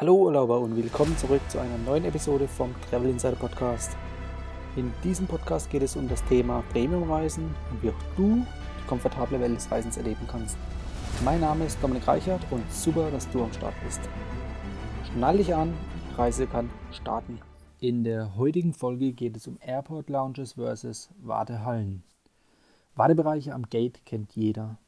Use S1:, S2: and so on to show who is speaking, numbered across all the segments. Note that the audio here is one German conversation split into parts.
S1: Hallo Urlauber und willkommen zurück zu einer neuen Episode vom Travel Insider Podcast. In diesem Podcast geht es um das Thema Premiumreisen und wie auch du die komfortable Welt des Reisens erleben kannst. Mein Name ist Dominik Reichert und super, dass du am Start bist. Schnall dich an, die Reise kann starten. In der heutigen Folge geht es um Airport Lounges versus Wartehallen. Wartebereiche am Gate kennt jeder.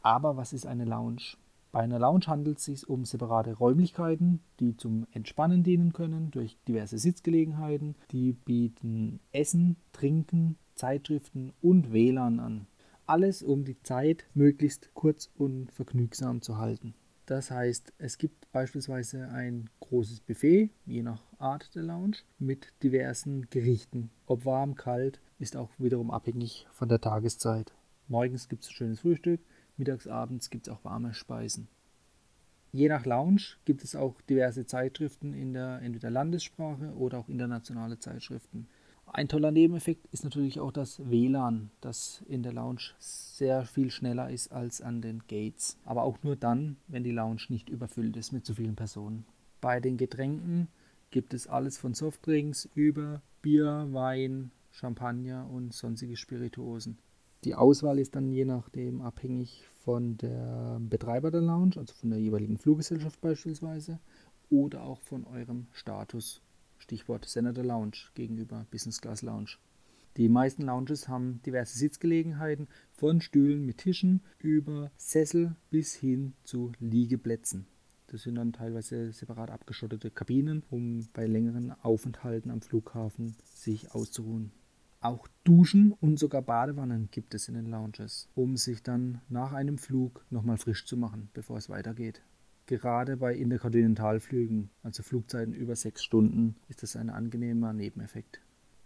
S1: Aber was ist eine Lounge? Bei einer Lounge handelt es sich um separate Räumlichkeiten, die zum Entspannen dienen können durch diverse Sitzgelegenheiten. Die bieten Essen, Trinken, Zeitschriften und WLAN an. Alles, um die Zeit möglichst kurz und vergnügsam zu halten. Das heißt, es gibt beispielsweise ein großes Buffet, je nach Art der Lounge, mit diversen Gerichten. Ob warm, kalt, ist auch wiederum abhängig von der Tageszeit. Morgens gibt es ein schönes Frühstück, Mittags, abends gibt es auch warme Speisen. Je nach Lounge gibt es auch diverse Zeitschriften in der entweder Landessprache oder auch internationale Zeitschriften. Ein toller Nebeneffekt ist natürlich auch das WLAN, das in der Lounge sehr viel schneller ist als an den Gates. Aber auch nur dann, wenn die Lounge nicht überfüllt ist mit zu vielen Personen. Bei den Getränken gibt es alles von Softdrinks über Bier, Wein, Champagner und sonstige Spirituosen. Die Auswahl ist dann je nachdem abhängig von der Betreiber der Lounge, also von der jeweiligen Fluggesellschaft beispielsweise, oder auch von eurem Status. Stichwort Senator Lounge gegenüber Business Class Lounge. Die meisten Lounges haben diverse Sitzgelegenheiten, von Stühlen mit Tischen über Sessel bis hin zu Liegeplätzen. Das sind dann teilweise separat abgeschottete Kabinen, um bei längeren Aufenthalten am Flughafen sich auszuruhen. Auch Duschen und sogar Badewannen gibt es in den Lounges, um sich dann nach einem Flug nochmal frisch zu machen, bevor es weitergeht. Gerade bei Interkontinentalflügen, also Flugzeiten über sechs Stunden, ist das ein angenehmer Nebeneffekt.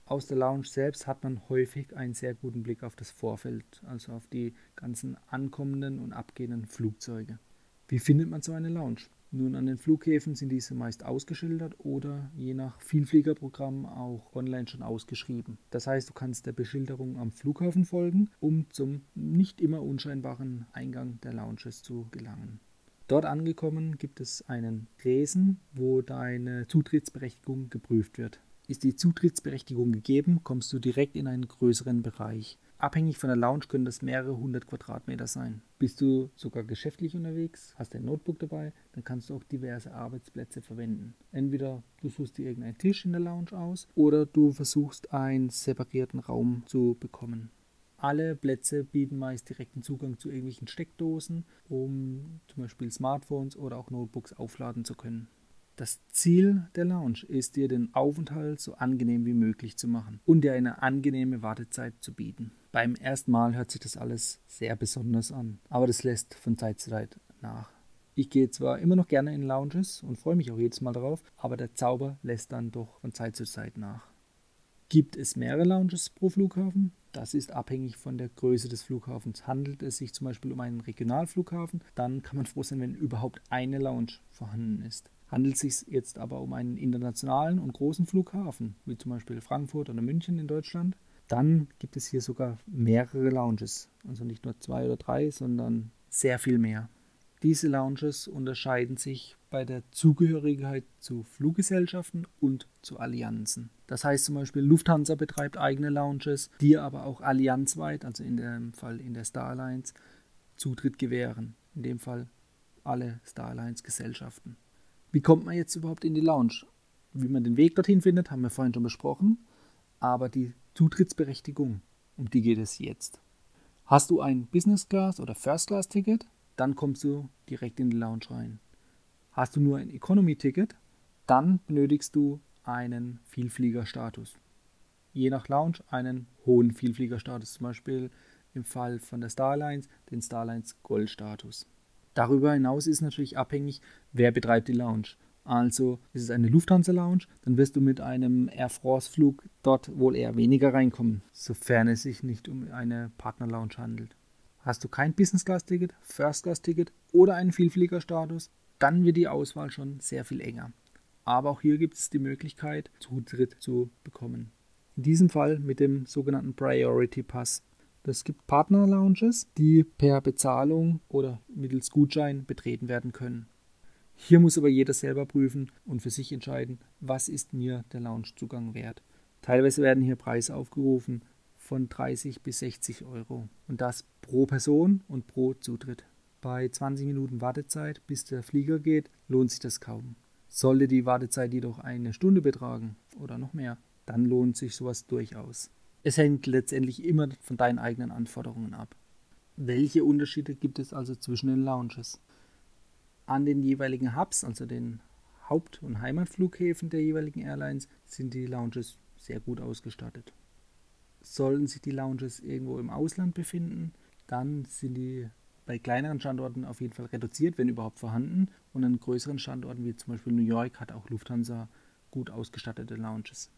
S1: Aus der Lounge selbst hat man häufig einen sehr guten Blick auf das Vorfeld, also auf die ganzen ankommenden und abgehenden Flugzeuge. Wie findet man so eine Lounge? Nun, an den Flughäfen sind diese meist ausgeschildert oder je nach Vielfliegerprogramm auch online schon ausgeschrieben. Das heißt, du kannst der Beschilderung am Flughafen folgen, um zum nicht immer unscheinbaren Eingang der Lounges zu gelangen. Dort angekommen gibt es einen Tresen, wo deine Zutrittsberechtigung geprüft wird. Ist die Zutrittsberechtigung gegeben, kommst du direkt in einen größeren Bereich. Abhängig von der Lounge können das mehrere hundert Quadratmeter sein. Bist du sogar geschäftlich unterwegs, hast ein Notebook dabei, dann kannst du auch diverse Arbeitsplätze verwenden. Entweder du suchst dir irgendeinen Tisch in der Lounge aus oder du versuchst einen separierten Raum zu bekommen. Alle Plätze bieten meist direkten Zugang zu irgendwelchen Steckdosen, um zum Beispiel Smartphones oder auch Notebooks aufladen zu können. Das Ziel der Lounge ist dir den Aufenthalt so angenehm wie möglich zu machen und dir eine angenehme Wartezeit zu bieten. Beim ersten Mal hört sich das alles sehr besonders an, aber das lässt von Zeit zu Zeit nach. Ich gehe zwar immer noch gerne in Lounges und freue mich auch jedes Mal darauf, aber der Zauber lässt dann doch von Zeit zu Zeit nach. Gibt es mehrere Lounges pro Flughafen? Das ist abhängig von der Größe des Flughafens. Handelt es sich zum Beispiel um einen Regionalflughafen, dann kann man froh sein, wenn überhaupt eine Lounge vorhanden ist. Handelt es sich jetzt aber um einen internationalen und großen Flughafen, wie zum Beispiel Frankfurt oder München in Deutschland, dann gibt es hier sogar mehrere Lounges. Also nicht nur zwei oder drei, sondern sehr viel mehr. Diese Lounges unterscheiden sich bei der Zugehörigkeit zu Fluggesellschaften und zu Allianzen. Das heißt zum Beispiel, Lufthansa betreibt eigene Lounges, die aber auch allianzweit, also in dem Fall in der Star Alliance, Zutritt gewähren. In dem Fall alle Star Alliance Gesellschaften. Wie kommt man jetzt überhaupt in die Lounge? Wie man den Weg dorthin findet, haben wir vorhin schon besprochen. Aber die Zutrittsberechtigung, um die geht es jetzt. Hast du ein Business Class oder First Class Ticket, dann kommst du direkt in die Lounge rein. Hast du nur ein Economy Ticket, dann benötigst du einen Vielfliegerstatus. Je nach Lounge einen hohen Vielfliegerstatus, zum Beispiel im Fall von der Starlines den Starlines Gold Status. Darüber hinaus ist natürlich abhängig, wer betreibt die Lounge. Also ist es eine Lufthansa-Lounge, dann wirst du mit einem Air France-Flug dort wohl eher weniger reinkommen, sofern es sich nicht um eine Partner-Lounge handelt. Hast du kein Business-Class-Ticket, First-Class-Ticket oder einen Vielfliegerstatus, dann wird die Auswahl schon sehr viel enger. Aber auch hier gibt es die Möglichkeit, Zutritt zu bekommen. In diesem Fall mit dem sogenannten Priority Pass. Es gibt Partner-Lounges, die per Bezahlung oder mittels Gutschein betreten werden können. Hier muss aber jeder selber prüfen und für sich entscheiden, was ist mir der Loungezugang wert. Teilweise werden hier Preise aufgerufen von 30 bis 60 Euro und das pro Person und pro Zutritt. Bei 20 Minuten Wartezeit, bis der Flieger geht, lohnt sich das kaum. Sollte die Wartezeit jedoch eine Stunde betragen oder noch mehr, dann lohnt sich sowas durchaus. Es hängt letztendlich immer von deinen eigenen Anforderungen ab. Welche Unterschiede gibt es also zwischen den Lounges? An den jeweiligen Hubs, also den Haupt- und Heimatflughäfen der jeweiligen Airlines, sind die Lounges sehr gut ausgestattet. Sollten sich die Lounges irgendwo im Ausland befinden, dann sind die bei kleineren Standorten auf jeden Fall reduziert, wenn überhaupt vorhanden. Und an größeren Standorten wie zum Beispiel New York hat auch Lufthansa gut ausgestattete Lounges.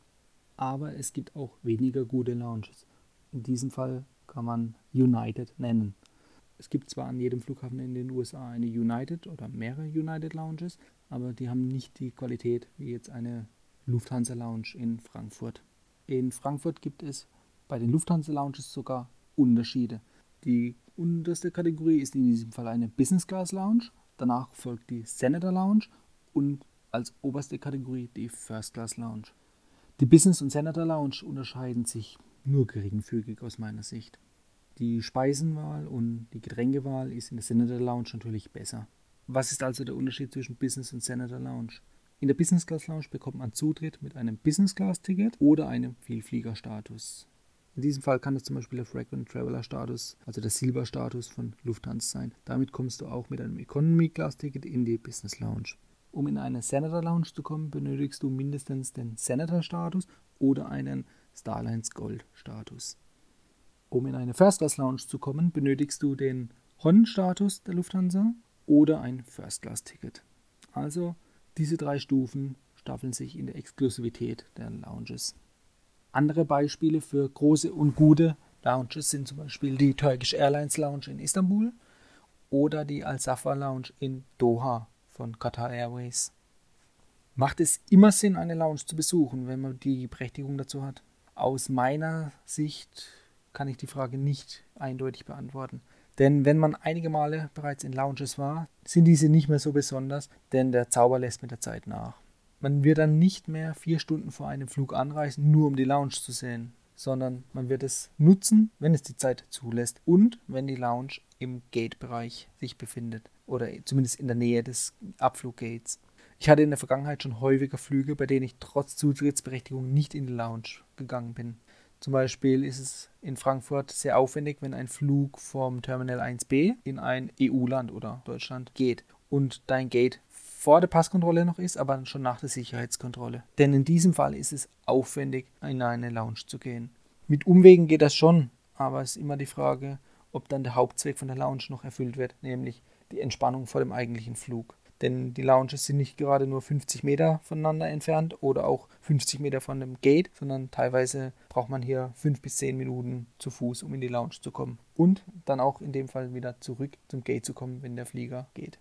S1: Aber es gibt auch weniger gute Lounges. In diesem Fall kann man United nennen. Es gibt zwar an jedem Flughafen in den USA eine United oder mehrere United Lounges, aber die haben nicht die Qualität wie jetzt eine Lufthansa Lounge in Frankfurt. In Frankfurt gibt es bei den Lufthansa Lounges sogar Unterschiede. Die unterste Kategorie ist in diesem Fall eine Business Class Lounge, danach folgt die Senator Lounge und als oberste Kategorie die First Class Lounge. Die Business und Senator Lounge unterscheiden sich nur geringfügig aus meiner Sicht. Die Speisenwahl und die Getränkewahl ist in der Senator Lounge natürlich besser. Was ist also der Unterschied zwischen Business und Senator Lounge? In der Business Class Lounge bekommt man Zutritt mit einem Business Class Ticket oder einem Vielfliegerstatus. In diesem Fall kann das zum Beispiel der Frequent Traveler Status, also der Silber Status von Lufthansa sein. Damit kommst du auch mit einem Economy Class Ticket in die Business Lounge. Um in eine Senator Lounge zu kommen, benötigst du mindestens den Senator Status oder einen Starlines Gold Status. Um in eine First Class Lounge zu kommen, benötigst du den Hon-Status der Lufthansa oder ein First Class Ticket. Also diese drei Stufen staffeln sich in der Exklusivität der Lounges. Andere Beispiele für große und gute Lounges sind zum Beispiel die Turkish Airlines Lounge in Istanbul oder die Al-Safa Lounge in Doha von Qatar Airways. Macht es immer Sinn, eine Lounge zu besuchen, wenn man die Berechtigung dazu hat? Aus meiner Sicht kann ich die Frage nicht eindeutig beantworten. Denn wenn man einige Male bereits in Lounges war, sind diese nicht mehr so besonders, denn der Zauber lässt mit der Zeit nach. Man wird dann nicht mehr vier Stunden vor einem Flug anreisen, nur um die Lounge zu sehen, sondern man wird es nutzen, wenn es die Zeit zulässt und wenn die Lounge im Gate-Bereich sich befindet oder zumindest in der Nähe des Abfluggates. Ich hatte in der Vergangenheit schon häufiger Flüge, bei denen ich trotz Zutrittsberechtigung nicht in die Lounge gegangen bin. Zum Beispiel ist es in Frankfurt sehr aufwendig, wenn ein Flug vom Terminal 1b in ein EU-Land oder Deutschland geht und dein Gate vor der Passkontrolle noch ist, aber schon nach der Sicherheitskontrolle. Denn in diesem Fall ist es aufwendig, in eine Lounge zu gehen. Mit Umwegen geht das schon, aber es ist immer die Frage, ob dann der Hauptzweck von der Lounge noch erfüllt wird, nämlich die Entspannung vor dem eigentlichen Flug. Denn die Lounges sind nicht gerade nur 50 Meter voneinander entfernt oder auch 50 Meter von dem Gate, sondern teilweise braucht man hier 5 bis 10 Minuten zu Fuß, um in die Lounge zu kommen. Und dann auch in dem Fall wieder zurück zum Gate zu kommen, wenn der Flieger geht.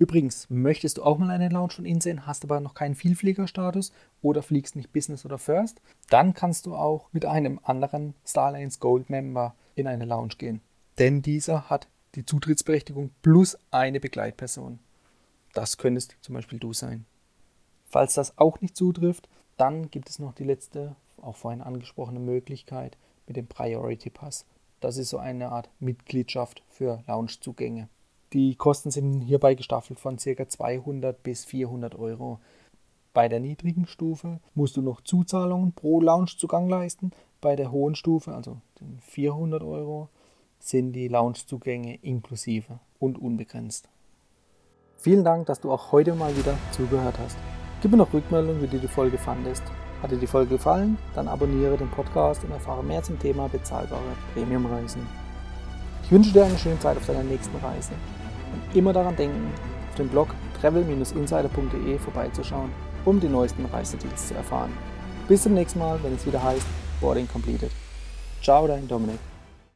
S1: Übrigens, möchtest du auch mal eine Lounge von innen sehen, hast aber noch keinen Vielfliegerstatus oder fliegst nicht Business oder First, dann kannst du auch mit einem anderen Starlines Gold Member in eine Lounge gehen. Denn dieser hat die Zutrittsberechtigung plus eine Begleitperson. Das könntest zum Beispiel du sein. Falls das auch nicht zutrifft, dann gibt es noch die letzte, auch vorhin angesprochene Möglichkeit mit dem Priority Pass. Das ist so eine Art Mitgliedschaft für Loungezugänge. Die Kosten sind hierbei gestaffelt von ca. 200 bis 400 Euro. Bei der niedrigen Stufe musst du noch Zuzahlungen pro Loungezugang leisten. Bei der hohen Stufe, also den 400 Euro, sind die Loungezugänge inklusive und unbegrenzt. Vielen Dank, dass du auch heute mal wieder zugehört hast. Gib mir noch Rückmeldung, wie du die Folge fandest. Hat dir die Folge gefallen? Dann abonniere den Podcast und erfahre mehr zum Thema bezahlbare Premiumreisen. Ich wünsche dir eine schöne Zeit auf deiner nächsten Reise. Und immer daran denken, auf dem Blog travel-insider.de vorbeizuschauen, um die neuesten Reisedeals zu erfahren. Bis zum nächsten Mal, wenn es wieder heißt Boarding Completed. Ciao, dein Dominik.